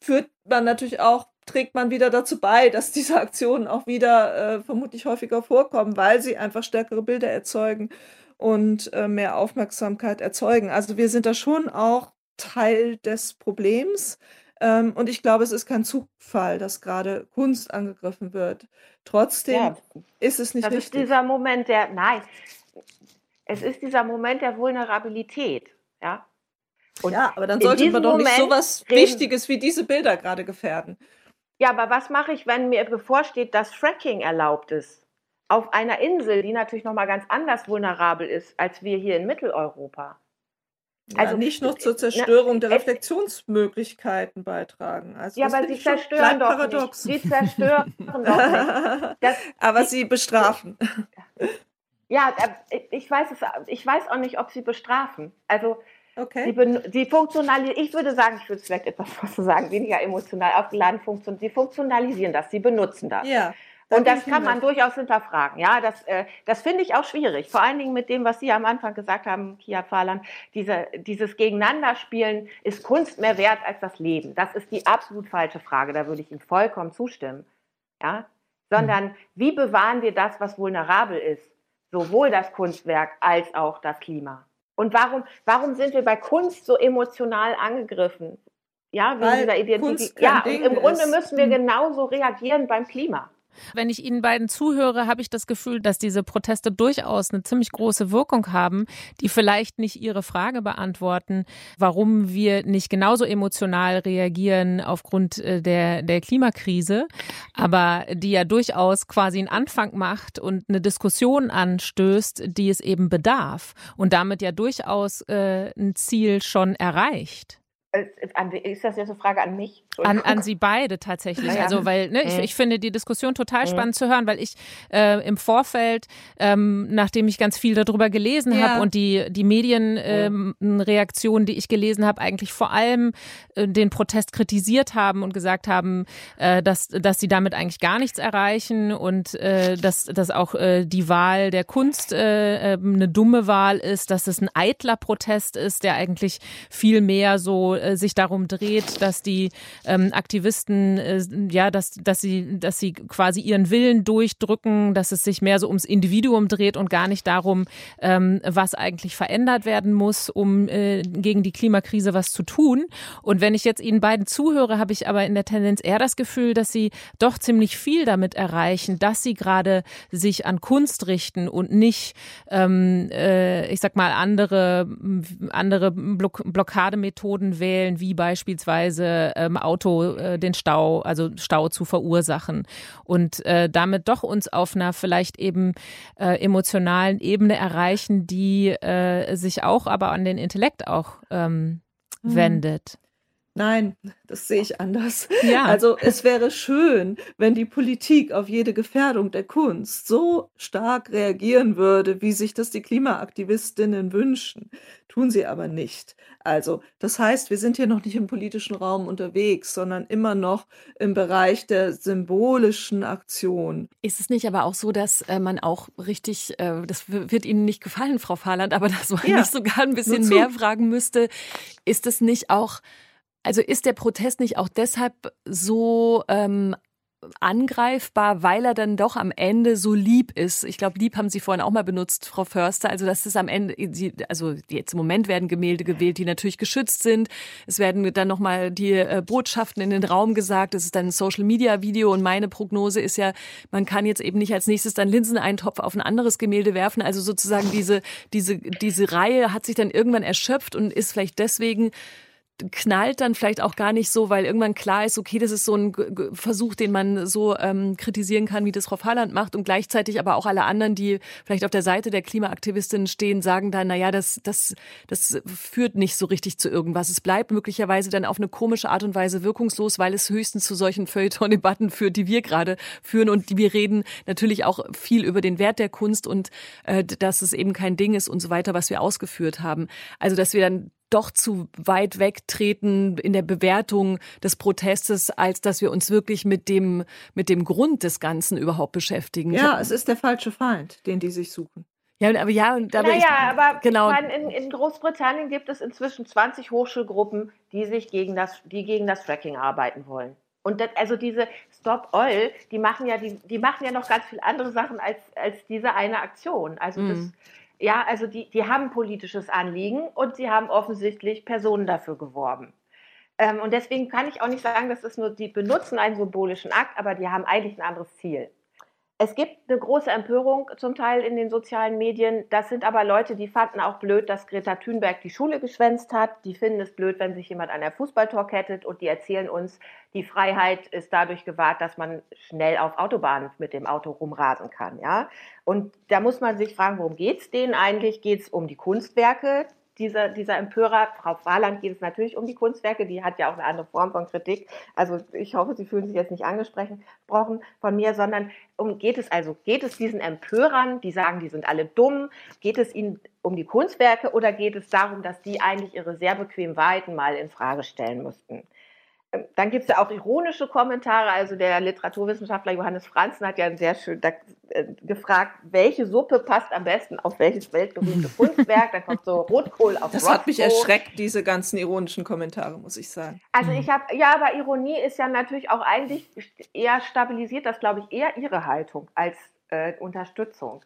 führt man natürlich auch, trägt man wieder dazu bei, dass diese Aktionen auch wieder äh, vermutlich häufiger vorkommen, weil sie einfach stärkere Bilder erzeugen und äh, mehr Aufmerksamkeit erzeugen. Also wir sind da schon auch Teil des Problems. Ähm, und ich glaube, es ist kein Zufall, dass gerade Kunst angegriffen wird. Trotzdem Ja, ist es nicht das ist richtig. dieser Moment der, nein, es ist dieser Moment der Vulnerabilität, ja. Und ja, aber dann sollte man doch nicht sowas reden- Wichtiges wie diese Bilder gerade gefährden. Ja, aber was mache ich, wenn mir bevorsteht, dass Fracking erlaubt ist? Auf einer Insel, die natürlich nochmal ganz anders vulnerabel ist als wir hier in Mitteleuropa. also ja, nicht noch zur Zerstörung na, der Reflexionsmöglichkeiten beitragen. Also ja, aber sie zerstören doch paradox. nicht. Sie zerstören doch nicht. Das, aber sie bestrafen. Ja, äh, ich weiß es, ich weiß auch nicht, ob sie bestrafen. Also okay. die, die funktionalisieren, ich würde sagen, ich würde es vielleicht etwas sagen, weniger emotional aufgeladen funktionieren. Sie funktionalisieren das, sie benutzen das. Ja. Und das kann man durchaus hinterfragen. Ja, das, äh, das finde ich auch schwierig. Vor allen Dingen mit dem, was Sie am Anfang gesagt haben, Kia Fahlan. Diese, dieses Gegeneinanderspielen ist Kunst mehr wert als das Leben. Das ist die absolut falsche Frage. Da würde ich Ihnen vollkommen zustimmen. Ja, sondern wie bewahren wir das, was vulnerabel ist? Sowohl das Kunstwerk als auch das Klima. Und warum, warum sind wir bei Kunst so emotional angegriffen? Ja, wegen dieser Identität. Ja, im Grunde müssen wir hm. genauso reagieren beim Klima. Wenn ich Ihnen beiden zuhöre, habe ich das Gefühl, dass diese Proteste durchaus eine ziemlich große Wirkung haben, die vielleicht nicht Ihre Frage beantworten, warum wir nicht genauso emotional reagieren aufgrund äh, der, der Klimakrise, aber die ja durchaus quasi einen Anfang macht und eine Diskussion anstößt, die es eben bedarf und damit ja durchaus äh, ein Ziel schon erreicht. Äh, ist das jetzt eine Frage an mich? An, an Sie beide tatsächlich. Ja. Also, weil ne, ich, mhm. ich finde die Diskussion total mhm. spannend zu hören, weil ich äh, im Vorfeld, ähm, nachdem ich ganz viel darüber gelesen ja. habe und die, die Medienreaktionen, ähm, die ich gelesen habe, eigentlich vor allem äh, den Protest kritisiert haben und gesagt haben, äh, dass, dass sie damit eigentlich gar nichts erreichen und äh, dass, dass auch äh, die Wahl der Kunst äh, ähm, eine dumme Wahl ist, dass es ein eitler Protest ist, der eigentlich viel mehr so äh, sich darum dreht, dass die ähm, Aktivisten, äh, ja, dass, dass sie, dass sie quasi ihren Willen durchdrücken, dass es sich mehr so ums Individuum dreht und gar nicht darum, ähm, was eigentlich verändert werden muss, um äh, gegen die Klimakrise was zu tun. Und wenn ich jetzt Ihnen beiden zuhöre, habe ich aber in der Tendenz eher das Gefühl, dass Sie doch ziemlich viel damit erreichen, dass Sie gerade sich an Kunst richten und nicht, ähm, äh, ich sag mal, andere, andere Block Blockademethoden wählen, wie beispielsweise ähm, Auto äh, den Stau, also Stau zu verursachen und äh, damit doch uns auf einer vielleicht eben äh, emotionalen Ebene erreichen, die äh, sich auch aber an den Intellekt auch ähm, mhm. wendet. Nein, das sehe ich anders. Ja. Also es wäre schön, wenn die Politik auf jede Gefährdung der Kunst so stark reagieren würde, wie sich das die Klimaaktivistinnen wünschen. Tun sie aber nicht. Also das heißt, wir sind hier noch nicht im politischen Raum unterwegs, sondern immer noch im Bereich der symbolischen Aktion. Ist es nicht aber auch so, dass äh, man auch richtig, äh, das wird Ihnen nicht gefallen, Frau Fahland, aber dass man ja. nicht sogar ein bisschen mehr fragen müsste, ist es nicht auch also ist der Protest nicht auch deshalb so ähm, angreifbar, weil er dann doch am Ende so lieb ist. Ich glaube, lieb haben Sie vorhin auch mal benutzt, Frau Förster. Also das ist am Ende, also jetzt im Moment werden Gemälde gewählt, die natürlich geschützt sind. Es werden dann nochmal die äh, Botschaften in den Raum gesagt. Es ist dann ein Social-Media-Video und meine Prognose ist ja, man kann jetzt eben nicht als nächstes dann Linseneintopf auf ein anderes Gemälde werfen. Also sozusagen diese, diese, diese Reihe hat sich dann irgendwann erschöpft und ist vielleicht deswegen knallt dann vielleicht auch gar nicht so, weil irgendwann klar ist, okay, das ist so ein Versuch, den man so ähm, kritisieren kann, wie das Frau Fahland macht und gleichzeitig aber auch alle anderen, die vielleicht auf der Seite der Klimaaktivistinnen stehen, sagen dann, na ja, das, das, das führt nicht so richtig zu irgendwas. Es bleibt möglicherweise dann auf eine komische Art und Weise wirkungslos, weil es höchstens zu solchen Feuilleton-Debatten führt, die wir gerade führen und die wir reden natürlich auch viel über den Wert der Kunst und äh, dass es eben kein Ding ist und so weiter, was wir ausgeführt haben. Also, dass wir dann doch zu weit wegtreten in der Bewertung des Protestes, als dass wir uns wirklich mit dem, mit dem Grund des Ganzen überhaupt beschäftigen. Ja, es ist der falsche Feind, den die sich suchen. Ja, aber ja, und da naja, ich, aber genau. ich meine, in, in, Großbritannien gibt es inzwischen 20 Hochschulgruppen, die sich gegen das, die gegen das Fracking arbeiten wollen. Und das, also diese Stop Oil, die machen ja, die, die machen ja noch ganz viele andere Sachen als, als diese eine Aktion. Also das, mhm. Ja, also die, die haben politisches Anliegen und sie haben offensichtlich Personen dafür geworben. Ähm, und deswegen kann ich auch nicht sagen, dass es nur, die benutzen einen symbolischen Akt, aber die haben eigentlich ein anderes Ziel. Es gibt eine große Empörung zum Teil in den sozialen Medien. Das sind aber Leute, die fanden auch blöd, dass Greta Thunberg die Schule geschwänzt hat. Die finden es blöd, wenn sich jemand an der Fußballtor kettet und die erzählen uns, die Freiheit ist dadurch gewahrt, dass man schnell auf Autobahnen mit dem Auto rumrasen kann. Ja? Und da muss man sich fragen, worum geht es denen eigentlich? Geht es um die Kunstwerke, dieser, dieser Empörer. Frau Fahland geht es natürlich um die Kunstwerke, die hat ja auch eine andere Form von Kritik. Also ich hoffe, Sie fühlen sich jetzt nicht angesprochen von mir, sondern um geht es also, geht es diesen Empörern, die sagen, die sind alle dumm, geht es ihnen um die Kunstwerke oder geht es darum, dass die eigentlich ihre sehr bequemen Wahrheiten mal in Frage stellen müssten? Dann gibt es ja auch ironische Kommentare. Also der Literaturwissenschaftler Johannes Franzen hat ja sehr schön da, äh, gefragt, welche Suppe passt am besten auf welches weltberühmte Kunstwerk. Da kommt so Rotkohl auf Das Rotkohl. hat mich erschreckt, diese ganzen ironischen Kommentare, muss ich sagen. Also ich habe, ja, aber Ironie ist ja natürlich auch eigentlich eher stabilisiert, das glaube ich eher ihre Haltung als äh, Unterstützung.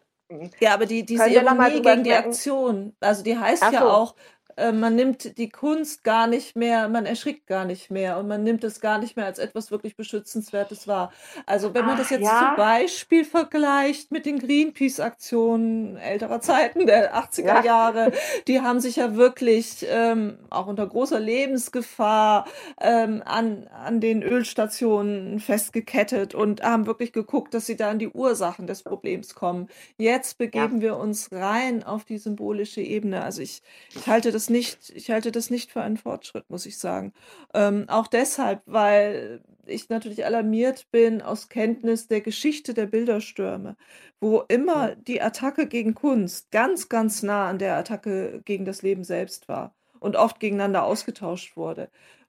Ja, aber die, diese Ironie gegen die Aktion, also die heißt so. ja auch, äh, man nimmt die Kunst gar nicht mehr, man erschrickt gar nicht mehr und man nimmt es gar nicht mehr als etwas wirklich Beschützenswertes wahr. Also wenn man Ach, das jetzt ja. zum Beispiel vergleicht mit den Greenpeace-Aktionen älterer Zeiten, der 80er ja. Jahre, die haben sich ja wirklich ähm, auch unter großer Lebensgefahr ähm, an, an den Ölstationen festgekettet und haben wirklich geguckt, dass sie da an die Ursachen des Problems kommen. Jetzt begeben ja. wir uns rein auf die symbolische Ebene. Also ich, ich halte das nicht, ich halte das nicht für einen Fortschritt, muss ich sagen. Ähm, auch deshalb, weil ich natürlich alarmiert bin aus Kenntnis der Geschichte der Bilderstürme, wo immer die Attacke gegen Kunst ganz, ganz nah an der Attacke gegen das Leben selbst war und oft gegeneinander ausgetauscht wurde.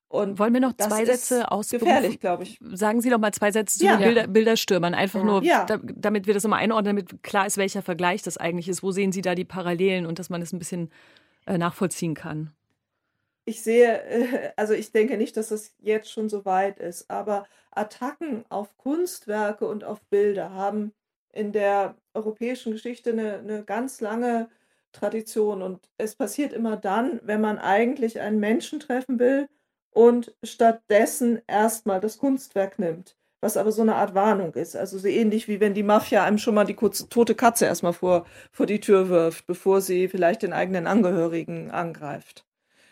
Und Wollen wir noch zwei Sätze aus Gefährlich, glaube ich. Sagen Sie noch mal zwei Sätze zu ja. den Bilder, Bilderstürmern. Einfach nur, ja. Da, damit wir das immer einordnen, damit klar ist, welcher Vergleich das eigentlich ist. Wo sehen Sie da die Parallelen und dass man es das ein bisschen äh, nachvollziehen kann. Ich sehe, äh, also ich denke nicht, dass das jetzt schon so weit ist, aber Attacken auf Kunstwerke und auf Bilder haben in der europäischen Geschichte eine, eine ganz lange Tradition und es passiert immer dann, wenn man eigentlich einen Menschen treffen will und stattdessen erstmal das Kunstwerk nimmt was aber so eine Art Warnung ist. Also so ähnlich wie wenn die Mafia einem schon mal die kurze, tote Katze erstmal vor, vor die Tür wirft, bevor sie vielleicht den eigenen Angehörigen angreift.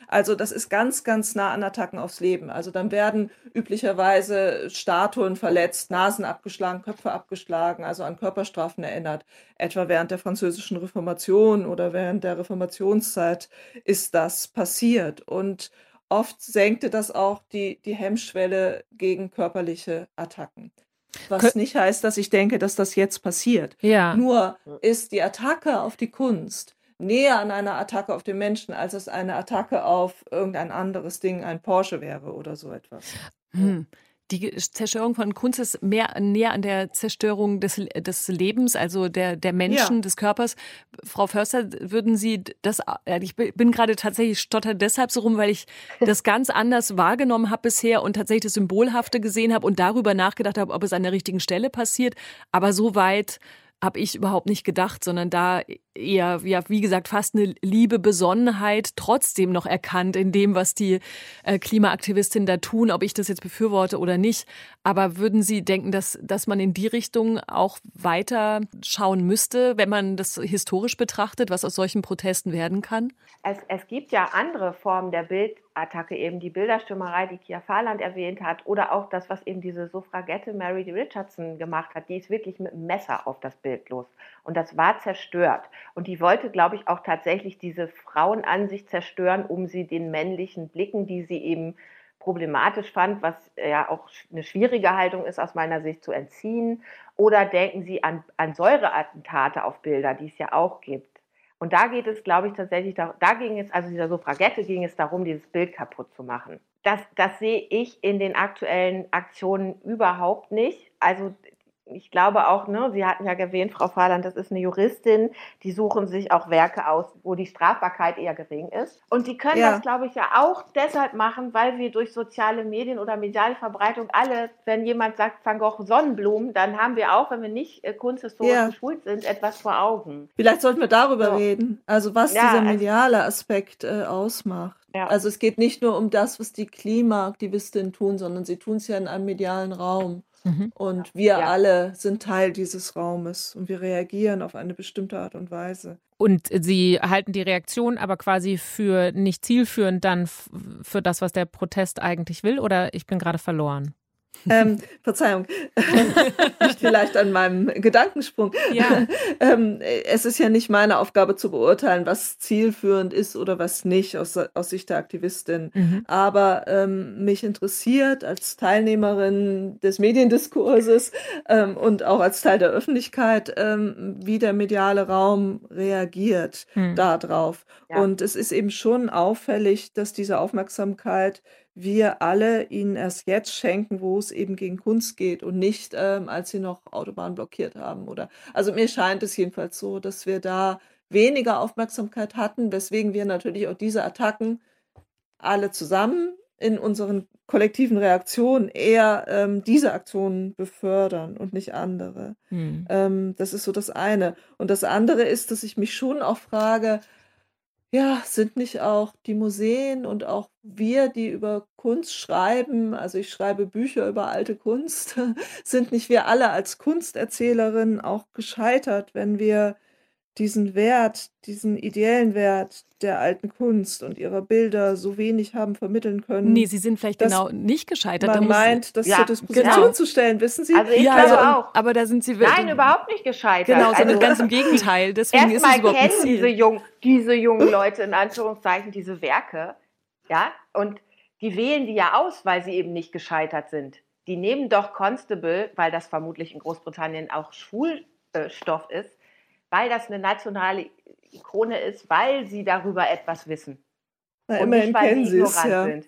Also das ist ganz, ganz nah an Attacken aufs Leben. Also dann werden üblicherweise Statuen verletzt, Nasen abgeschlagen, Köpfe abgeschlagen, also an Körperstrafen erinnert. Etwa während der französischen Reformation oder während der Reformationszeit ist das passiert. Und oft senkte das auch die, die Hemmschwelle gegen körperliche Attacken. Was Kön nicht heißt, dass ich denke, dass das jetzt passiert. Ja. Nur ist die Attacke auf die Kunst näher an einer Attacke auf den Menschen, als es eine Attacke auf irgendein anderes Ding, ein Porsche wäre oder so etwas. Hm die Zerstörung von Kunst ist mehr näher an der Zerstörung des, des Lebens, also der, der Menschen, ja. des Körpers. Frau Förster, würden Sie das, ich bin gerade tatsächlich stotter deshalb so rum, weil ich das ganz anders wahrgenommen habe bisher und tatsächlich das Symbolhafte gesehen habe und darüber nachgedacht habe, ob es an der richtigen Stelle passiert. Aber so weit habe ich überhaupt nicht gedacht, sondern da eher, ja, wie gesagt, fast eine liebe Besonnenheit trotzdem noch erkannt in dem, was die äh, Klimaaktivistinnen da tun, ob ich das jetzt befürworte oder nicht. Aber würden Sie denken, dass, dass man in die Richtung auch weiter schauen müsste, wenn man das historisch betrachtet, was aus solchen Protesten werden kann? Es, es gibt ja andere Formen der Bildattacke, eben die Bilderstürmerei, die Kia Fahrland erwähnt hat, oder auch das, was eben diese Suffragette Mary Richardson gemacht hat. Die ist wirklich mit einem Messer auf das Bild los. Und das war zerstört. Und die wollte, glaube ich, auch tatsächlich diese Frauenansicht zerstören, um sie den männlichen Blicken, die sie eben problematisch fand, was ja auch eine schwierige Haltung ist aus meiner Sicht zu entziehen. Oder denken Sie an, an Säureattentate auf Bilder, die es ja auch gibt. Und da geht es, glaube ich, tatsächlich, da, da ging es, also dieser Suffragette ging es darum, dieses Bild kaputt zu machen. Das, das sehe ich in den aktuellen Aktionen überhaupt nicht. Also ich glaube auch, ne, Sie hatten ja erwähnt, Frau Fahland, das ist eine Juristin, die suchen sich auch Werke aus, wo die Strafbarkeit eher gering ist. Und die können ja. das, glaube ich, ja auch deshalb machen, weil wir durch soziale Medien oder mediale Verbreitung alle, wenn jemand sagt Van Gogh Sonnenblumen, dann haben wir auch, wenn wir nicht äh, kunsthistorisch ja. geschult sind, etwas vor Augen. Vielleicht sollten wir darüber so. reden, also was ja, dieser also mediale Aspekt äh, ausmacht. Ja. Also es geht nicht nur um das, was die Klimaaktivistinnen tun, sondern sie tun es ja in einem medialen Raum. Mhm. Und wir ja. alle sind Teil dieses Raumes und wir reagieren auf eine bestimmte Art und Weise. Und Sie halten die Reaktion aber quasi für nicht zielführend dann für das, was der Protest eigentlich will, oder ich bin gerade verloren? Ähm, Verzeihung, nicht vielleicht an meinem Gedankensprung. Ja. ähm, es ist ja nicht meine Aufgabe zu beurteilen, was zielführend ist oder was nicht aus, aus Sicht der Aktivistin. Mhm. Aber ähm, mich interessiert als Teilnehmerin des Mediendiskurses ähm, und auch als Teil der Öffentlichkeit, ähm, wie der mediale Raum reagiert mhm. darauf. Ja. Und es ist eben schon auffällig, dass diese Aufmerksamkeit wir alle ihnen erst jetzt schenken, wo es eben gegen Kunst geht und nicht, ähm, als sie noch Autobahn blockiert haben. Oder also mir scheint es jedenfalls so, dass wir da weniger Aufmerksamkeit hatten, weswegen wir natürlich auch diese Attacken alle zusammen in unseren kollektiven Reaktionen eher ähm, diese Aktionen befördern und nicht andere. Hm. Ähm, das ist so das eine. Und das andere ist, dass ich mich schon auch frage, ja, sind nicht auch die Museen und auch wir, die über Kunst schreiben, also ich schreibe Bücher über alte Kunst, sind nicht wir alle als Kunsterzählerinnen auch gescheitert, wenn wir diesen Wert, diesen ideellen Wert der alten Kunst und ihrer Bilder so wenig haben vermitteln können. Nee, sie sind vielleicht genau nicht gescheitert. Man meint, das ja, zur Disposition genau. zu stellen, wissen Sie? Also ich ja, glaube also, auch. Aber da sind sie wirklich. Nein, überhaupt nicht gescheitert. Genau, sondern also, ganz im Gegenteil. Deswegen ist es überhaupt kennen diese, jung, diese jungen Leute in Anführungszeichen diese Werke, ja, und die wählen die ja aus, weil sie eben nicht gescheitert sind. Die nehmen doch Constable, weil das vermutlich in Großbritannien auch Schwulstoff ist, weil das eine nationale Ikone ist, weil sie darüber etwas wissen. Na, und nicht, weil sie ignorant ja. sind.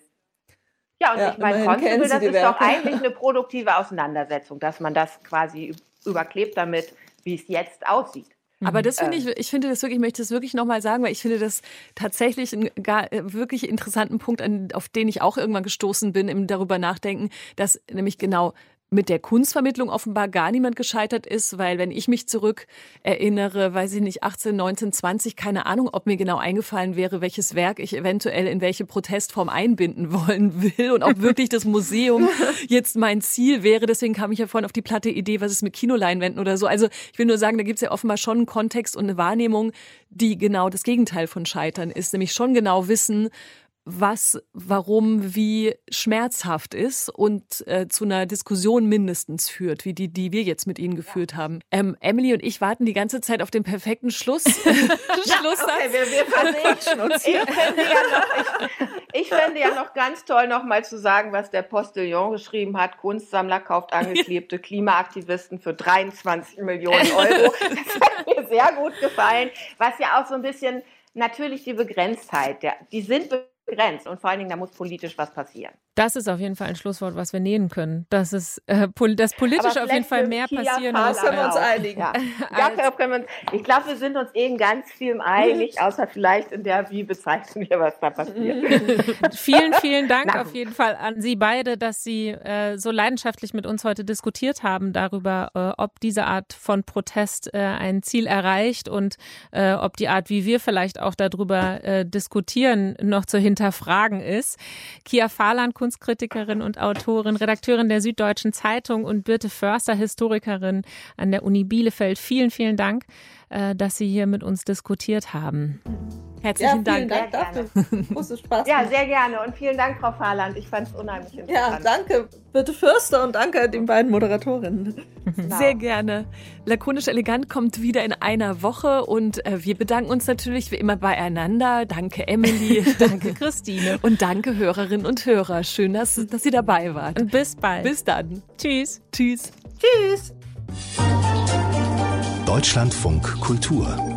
Ja, und ja, ich meine, Constable, das ist Werke. doch eigentlich eine produktive Auseinandersetzung, dass man das quasi überklebt damit, wie es jetzt aussieht. Aber das finde ich, ich finde das wirklich, ich möchte das wirklich nochmal sagen, weil ich finde das tatsächlich einen gar, äh, wirklich interessanten Punkt, auf den ich auch irgendwann gestoßen bin, im darüber nachdenken, dass nämlich genau mit der Kunstvermittlung offenbar gar niemand gescheitert ist, weil wenn ich mich zurück erinnere, weiß ich nicht, 18, 19, 20, keine Ahnung, ob mir genau eingefallen wäre, welches Werk ich eventuell in welche Protestform einbinden wollen will und ob wirklich das Museum jetzt mein Ziel wäre. Deswegen kam ich ja vorhin auf die platte Idee, was ist mit Kinoleinwänden oder so. Also ich will nur sagen, da gibt es ja offenbar schon einen Kontext und eine Wahrnehmung, die genau das Gegenteil von Scheitern ist, nämlich schon genau wissen, was, warum, wie schmerzhaft ist und äh, zu einer Diskussion mindestens führt, wie die, die wir jetzt mit Ihnen geführt ja. haben. Ähm, Emily und ich warten die ganze Zeit auf den perfekten Schluss. ja, okay, wir, wir verquatschen uns hier. Ich fände, ja noch, ich, ich fände ja noch ganz toll, noch mal zu sagen, was der Postillon geschrieben hat. Kunstsammler kauft angeklebte Klimaaktivisten für 23 Millionen Euro. Das hat mir sehr gut gefallen. Was ja auch so ein bisschen natürlich die Begrenztheit, der, die sind begrenzt und vor allen Dingen, da muss politisch was passieren. Das ist auf jeden Fall ein Schlusswort, was wir nähen können. Dass es äh, das politisch auf jeden Fall mehr passieren muss. können wir uns einigen. Ja. ja können wir uns, ich glaube, wir sind uns eben ganz viel einig, außer vielleicht in der, wie bezeichnen wir, was da passiert. vielen, vielen Dank auf jeden Fall an Sie beide, dass Sie äh, so leidenschaftlich mit uns heute diskutiert haben darüber, äh, ob diese Art von Protest äh, ein Ziel erreicht und äh, ob die Art, wie wir vielleicht auch darüber äh, diskutieren, noch zu hinterfragen ist. Kia Fahland, Kunstkritikerin und Autorin, Redakteurin der Süddeutschen Zeitung und Birte Förster, Historikerin an der Uni Bielefeld. Vielen, vielen Dank, äh, dass Sie hier mit uns diskutiert haben. Herzlichen ja, Dank. Dank dafür. Große Spaß. Ja, sehr gerne. Und vielen Dank, Frau Fahrland. Ich fand es unheimlich interessant. Ja, danke, Birte Fürster und danke den beiden Moderatorinnen. Genau. Sehr gerne. Lakonisch Elegant kommt wieder in einer Woche und äh, wir bedanken uns natürlich wie immer beieinander. Danke, Emily. danke, Christine. Und danke, Hörerinnen und Hörer. Schön, dass, dass ihr dabei wart. Und bis bald. Bis dann. Tschüss. Tschüss. Tschüss. Deutschlandfunk Kultur.